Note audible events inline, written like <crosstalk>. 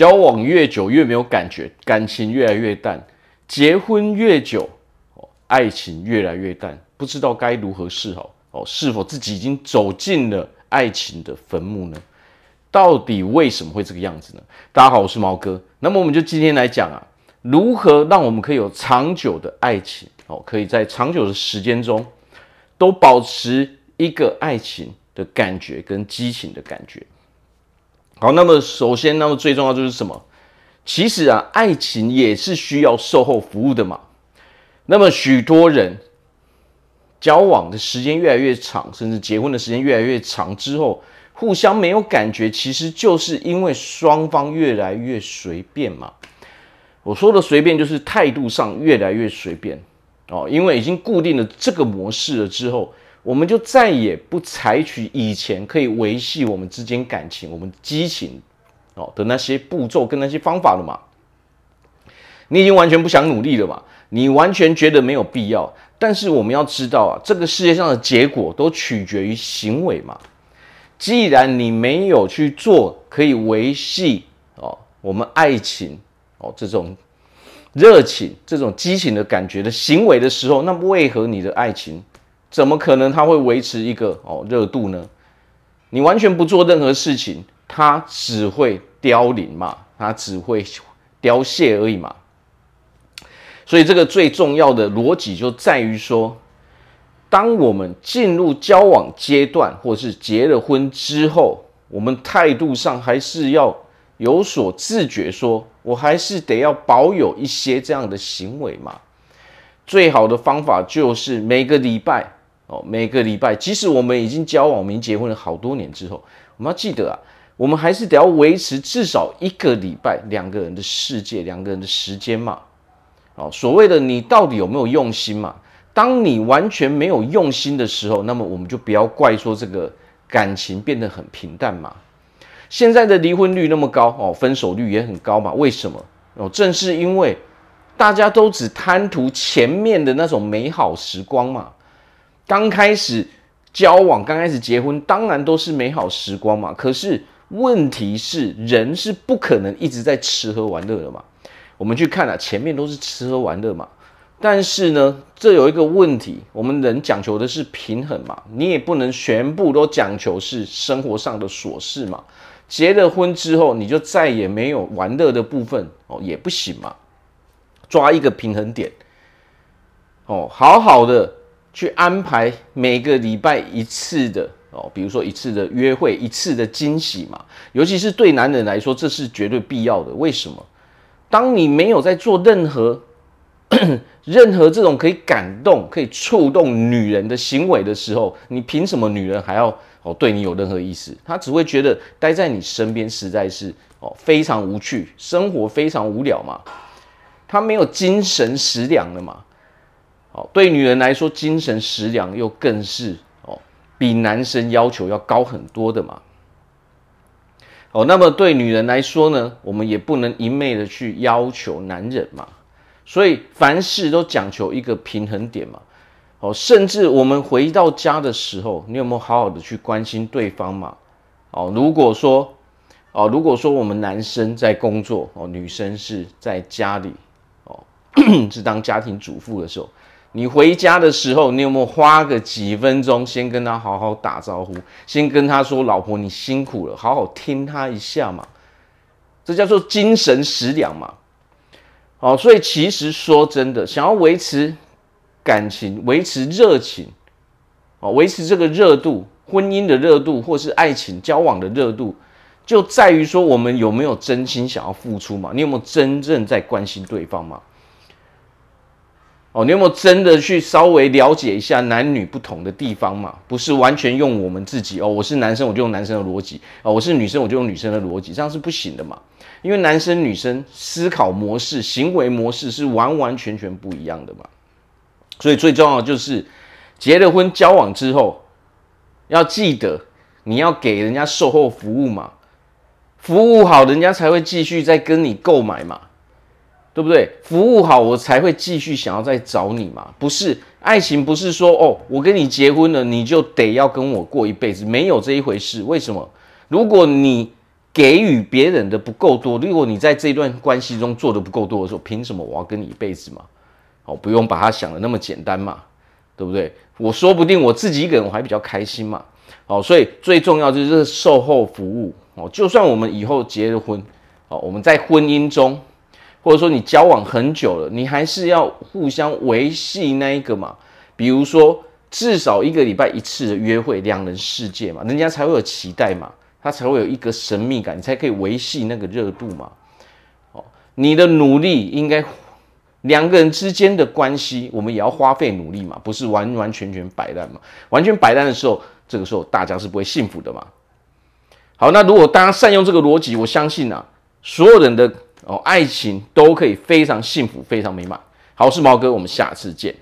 交往越久越没有感觉，感情越来越淡，结婚越久，爱情越来越淡，不知道该如何是好哦？是否自己已经走进了爱情的坟墓呢？到底为什么会这个样子呢？大家好，我是毛哥。那么我们就今天来讲啊，如何让我们可以有长久的爱情哦，可以在长久的时间中都保持一个爱情的感觉跟激情的感觉。好，那么首先，那么最重要就是什么？其实啊，爱情也是需要售后服务的嘛。那么许多人交往的时间越来越长，甚至结婚的时间越来越长之后，互相没有感觉，其实就是因为双方越来越随便嘛。我说的随便，就是态度上越来越随便哦，因为已经固定了这个模式了之后。我们就再也不采取以前可以维系我们之间感情、我们激情哦的那些步骤跟那些方法了嘛？你已经完全不想努力了嘛？你完全觉得没有必要。但是我们要知道啊，这个世界上的结果都取决于行为嘛。既然你没有去做可以维系哦我们爱情哦这种热情、这种激情的感觉的行为的时候，那为何你的爱情？怎么可能它会维持一个哦热度呢？你完全不做任何事情，它只会凋零嘛，它只会凋谢而已嘛。所以这个最重要的逻辑就在于说，当我们进入交往阶段，或是结了婚之后，我们态度上还是要有所自觉，说我还是得要保有一些这样的行为嘛。最好的方法就是每个礼拜。哦，每个礼拜，即使我们已经交往、我们已经结婚了好多年之后，我们要记得啊，我们还是得要维持至少一个礼拜两个人的世界、两个人的时间嘛。哦，所谓的你到底有没有用心嘛？当你完全没有用心的时候，那么我们就不要怪说这个感情变得很平淡嘛。现在的离婚率那么高哦，分手率也很高嘛。为什么？哦，正是因为大家都只贪图前面的那种美好时光嘛。刚开始交往，刚开始结婚，当然都是美好时光嘛。可是问题是，人是不可能一直在吃喝玩乐的嘛。我们去看啊，前面都是吃喝玩乐嘛。但是呢，这有一个问题，我们人讲求的是平衡嘛。你也不能全部都讲求是生活上的琐事嘛。结了婚之后，你就再也没有玩乐的部分哦，也不行嘛。抓一个平衡点哦，好好的。去安排每个礼拜一次的哦，比如说一次的约会，一次的惊喜嘛。尤其是对男人来说，这是绝对必要的。为什么？当你没有在做任何 <clears throat> 任何这种可以感动、可以触动女人的行为的时候，你凭什么女人还要哦对你有任何意思？她只会觉得待在你身边实在是哦非常无趣，生活非常无聊嘛。她没有精神食粮了嘛。哦，对女人来说，精神食粮又更是哦，比男生要求要高很多的嘛。哦，那么对女人来说呢，我们也不能一昧的去要求男人嘛。所以凡事都讲求一个平衡点嘛。哦，甚至我们回到家的时候，你有没有好好的去关心对方嘛？哦，如果说哦，如果说我们男生在工作，哦，女生是在家里，哦，<clears throat> 是当家庭主妇的时候。你回家的时候，你有没有花个几分钟，先跟他好好打招呼，先跟他说：“老婆，你辛苦了。”好好听他一下嘛，这叫做精神食粮嘛。好，所以其实说真的，想要维持感情、维持热情，哦，维持这个热度，婚姻的热度，或是爱情交往的热度，就在于说我们有没有真心想要付出嘛？你有没有真正在关心对方嘛？哦，你有没有真的去稍微了解一下男女不同的地方嘛？不是完全用我们自己哦，我是男生我就用男生的逻辑哦，我是女生我就用女生的逻辑，这样是不行的嘛。因为男生女生思考模式、行为模式是完完全全不一样的嘛。所以最重要的就是结了婚交往之后，要记得你要给人家售后服务嘛，服务好人家才会继续再跟你购买嘛。对不对？服务好我才会继续想要再找你嘛。不是爱情，不是说哦，我跟你结婚了，你就得要跟我过一辈子，没有这一回事。为什么？如果你给予别人的不够多，如果你在这段关系中做的不够多的时候，凭什么我要跟你一辈子嘛？哦，不用把它想的那么简单嘛，对不对？我说不定我自己一个人我还比较开心嘛。哦，所以最重要就是售后服务哦。就算我们以后结了婚，哦，我们在婚姻中，或者说你交往很久了，你还是要互相维系那一个嘛。比如说至少一个礼拜一次的约会，两人世界嘛，人家才会有期待嘛。他才会有一个神秘感，你才可以维系那个热度嘛。哦，你的努力应该两个人之间的关系，我们也要花费努力嘛，不是完完全全摆烂嘛。完全摆烂的时候，这个时候大家是不会幸福的嘛。好，那如果大家善用这个逻辑，我相信啊，所有人的哦爱情都可以非常幸福、非常美满。好，我是毛哥，我们下次见。